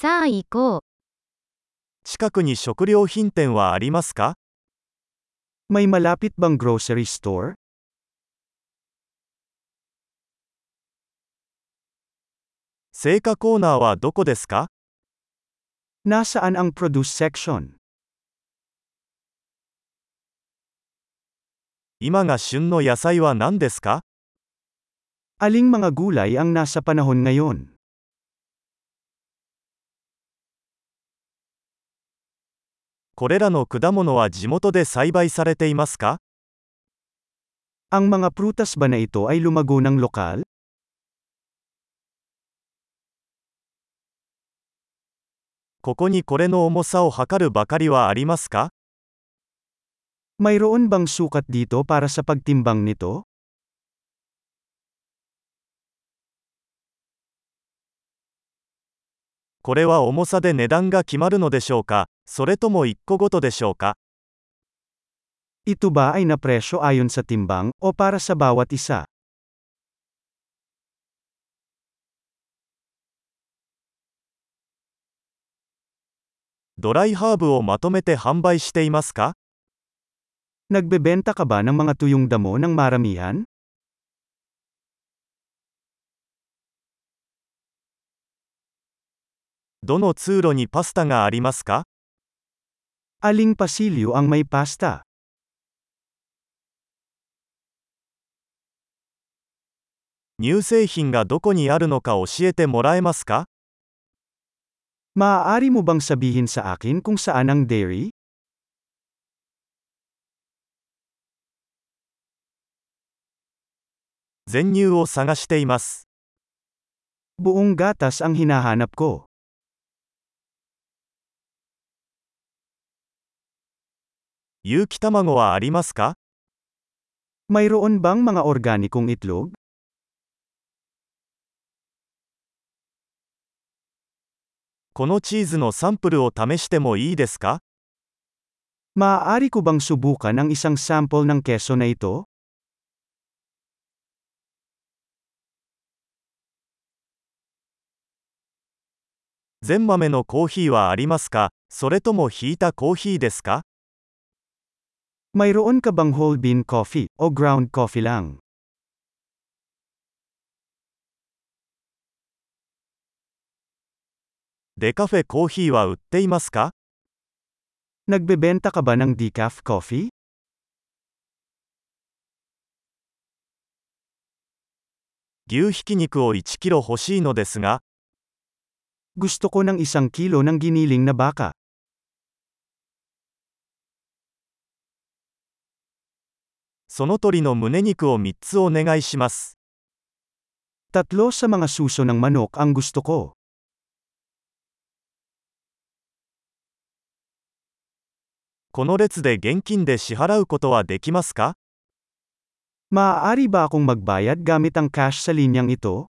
さあ行こう。近くに食料品店はありますか May malapit bang grocery store? 青果コーナーはどこですか Nasaan ang produce section? 今が旬の野菜は何ですか Aling mga gulay ang nasa panahon ngayon? これらの果物は地元で栽培されていますか Ang mga prutas ba na ito ay lumago ng lokal? ここにこれの重さを測るばかりはありますか Mayroon bang sukat dito para sa pagtimbang nito? これは重さで値段が決まるのでしょうかそれとも1個ごとでしょうか Ito ba ay napresyo ayon sa timbang, o para sa bawat isa? ドライハーブをまとめて販売していますか Nagbebenta ka ba ng mga tuyong damo ng maramihan? どの通路にパスタがありますか Aling pasilyo ang may pasta? 乳製品がどこにあるのか教えてもらえますか Maaari mo bang sabihin sa akin kung saan ang dairy? 全乳を探しています。Buong gatas ang hinahanap ko. 有機卵はありますか Mayroon bang mga organikong itlog? このチーズのサンプルを試してもいいですか Maaari ko bang subukan ang isang sample ng keso na ito? 全豆のコーヒーはありますかそれともひいたコーヒーですか Mayroon ka bang whole bean coffee, o ground coffee lang? Decafe coffee wa utte imasu ka? Nagbebenta ka ba ng decaf coffee? Gyu hikiniku o 1 kilo hoshii no desu ga. Gusto ko ng isang kilo ng giniling na baka. その鳥の胸肉を3つお願いします。Tatlo sa mga suso ng manok ang gusto ko. この列で現金で支払うことはできますか Maaari ba akong magbayad gamit ang cash sa linyang ito?